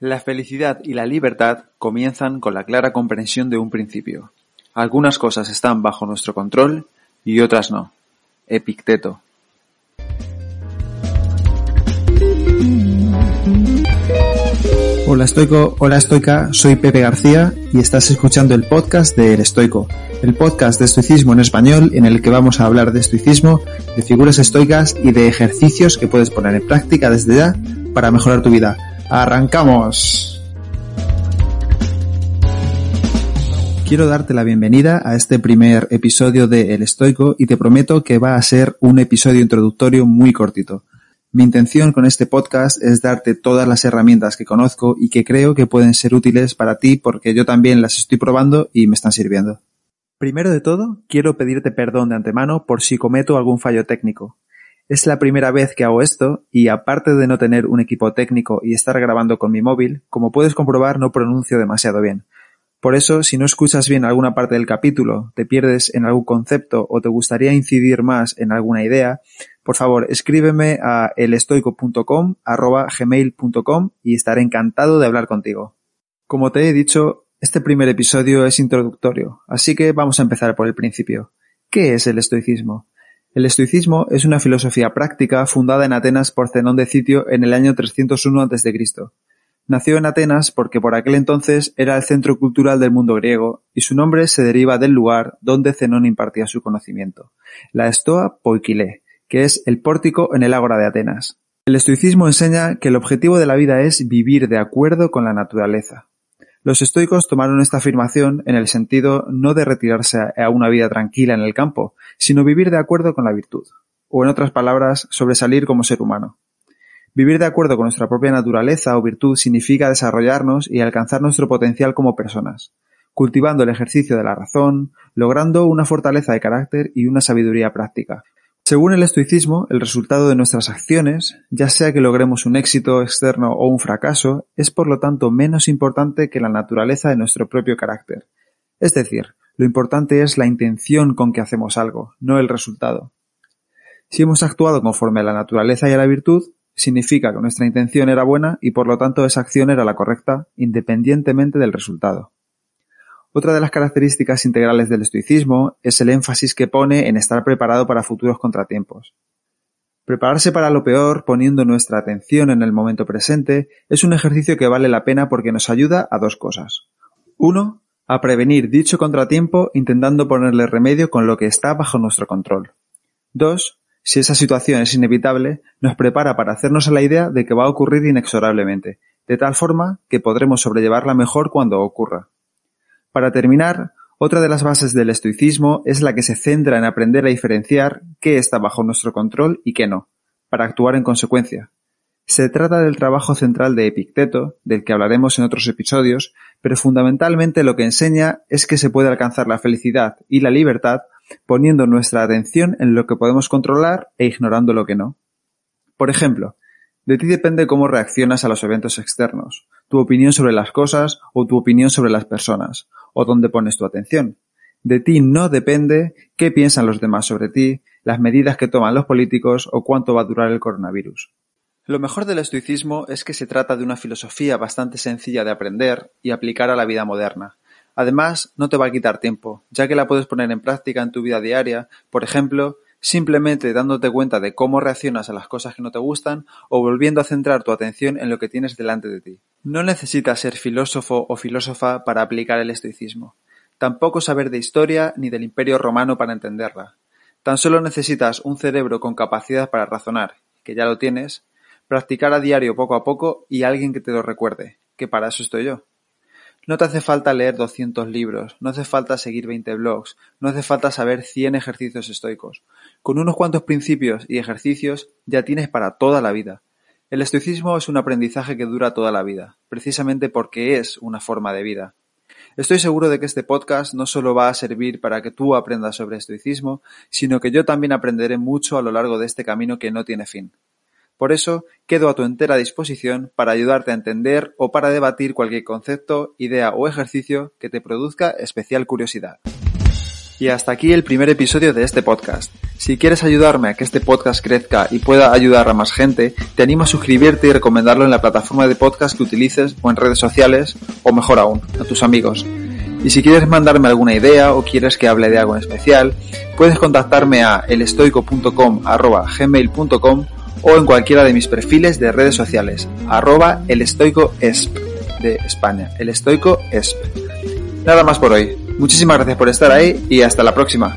La felicidad y la libertad comienzan con la clara comprensión de un principio. Algunas cosas están bajo nuestro control y otras no. Epicteto. Hola estoico, hola estoica, soy Pepe García y estás escuchando el podcast de El Estoico, el podcast de estoicismo en español en el que vamos a hablar de estoicismo, de figuras estoicas y de ejercicios que puedes poner en práctica desde ya para mejorar tu vida. ¡Arrancamos! Quiero darte la bienvenida a este primer episodio de El Estoico y te prometo que va a ser un episodio introductorio muy cortito. Mi intención con este podcast es darte todas las herramientas que conozco y que creo que pueden ser útiles para ti porque yo también las estoy probando y me están sirviendo. Primero de todo, quiero pedirte perdón de antemano por si cometo algún fallo técnico. Es la primera vez que hago esto y aparte de no tener un equipo técnico y estar grabando con mi móvil, como puedes comprobar no pronuncio demasiado bien. Por eso, si no escuchas bien alguna parte del capítulo, te pierdes en algún concepto o te gustaría incidir más en alguna idea, por favor escríbeme a elestoico.com gmail.com y estaré encantado de hablar contigo. Como te he dicho, este primer episodio es introductorio, así que vamos a empezar por el principio. ¿Qué es el estoicismo? El estoicismo es una filosofía práctica fundada en Atenas por Zenón de Citio en el año 301 a.C. Nació en Atenas porque por aquel entonces era el centro cultural del mundo griego y su nombre se deriva del lugar donde Zenón impartía su conocimiento, la Stoa Poikile, que es el pórtico en el ágora de Atenas. El estoicismo enseña que el objetivo de la vida es vivir de acuerdo con la naturaleza. Los estoicos tomaron esta afirmación en el sentido no de retirarse a una vida tranquila en el campo, sino vivir de acuerdo con la virtud, o en otras palabras, sobresalir como ser humano. Vivir de acuerdo con nuestra propia naturaleza o virtud significa desarrollarnos y alcanzar nuestro potencial como personas, cultivando el ejercicio de la razón, logrando una fortaleza de carácter y una sabiduría práctica, según el estoicismo, el resultado de nuestras acciones, ya sea que logremos un éxito externo o un fracaso, es por lo tanto menos importante que la naturaleza de nuestro propio carácter. Es decir, lo importante es la intención con que hacemos algo, no el resultado. Si hemos actuado conforme a la naturaleza y a la virtud, significa que nuestra intención era buena y por lo tanto esa acción era la correcta, independientemente del resultado. Otra de las características integrales del estoicismo es el énfasis que pone en estar preparado para futuros contratiempos. Prepararse para lo peor poniendo nuestra atención en el momento presente es un ejercicio que vale la pena porque nos ayuda a dos cosas. Uno, a prevenir dicho contratiempo intentando ponerle remedio con lo que está bajo nuestro control. Dos, si esa situación es inevitable, nos prepara para hacernos a la idea de que va a ocurrir inexorablemente, de tal forma que podremos sobrellevarla mejor cuando ocurra. Para terminar, otra de las bases del estoicismo es la que se centra en aprender a diferenciar qué está bajo nuestro control y qué no, para actuar en consecuencia. Se trata del trabajo central de Epicteto, del que hablaremos en otros episodios, pero fundamentalmente lo que enseña es que se puede alcanzar la felicidad y la libertad poniendo nuestra atención en lo que podemos controlar e ignorando lo que no. Por ejemplo, de ti depende cómo reaccionas a los eventos externos, tu opinión sobre las cosas o tu opinión sobre las personas, o dónde pones tu atención. De ti no depende qué piensan los demás sobre ti, las medidas que toman los políticos o cuánto va a durar el coronavirus. Lo mejor del estoicismo es que se trata de una filosofía bastante sencilla de aprender y aplicar a la vida moderna. Además, no te va a quitar tiempo, ya que la puedes poner en práctica en tu vida diaria, por ejemplo, simplemente dándote cuenta de cómo reaccionas a las cosas que no te gustan o volviendo a centrar tu atención en lo que tienes delante de ti. No necesitas ser filósofo o filósofa para aplicar el estoicismo. Tampoco saber de historia ni del imperio romano para entenderla. Tan solo necesitas un cerebro con capacidad para razonar, que ya lo tienes, practicar a diario poco a poco y alguien que te lo recuerde, que para eso estoy yo. No te hace falta leer 200 libros, no hace falta seguir 20 blogs, no hace falta saber 100 ejercicios estoicos. Con unos cuantos principios y ejercicios ya tienes para toda la vida. El estoicismo es un aprendizaje que dura toda la vida, precisamente porque es una forma de vida. Estoy seguro de que este podcast no solo va a servir para que tú aprendas sobre estoicismo, sino que yo también aprenderé mucho a lo largo de este camino que no tiene fin. Por eso, quedo a tu entera disposición para ayudarte a entender o para debatir cualquier concepto, idea o ejercicio que te produzca especial curiosidad. Y hasta aquí el primer episodio de este podcast. Si quieres ayudarme a que este podcast crezca y pueda ayudar a más gente, te animo a suscribirte y recomendarlo en la plataforma de podcast que utilices o en redes sociales, o mejor aún, a tus amigos. Y si quieres mandarme alguna idea o quieres que hable de algo en especial, puedes contactarme a elestoico.com@gmail.com o en cualquiera de mis perfiles de redes sociales, arroba elestoicoesp de España, elestoicoesp. Nada más por hoy. Muchísimas gracias por estar ahí y hasta la próxima.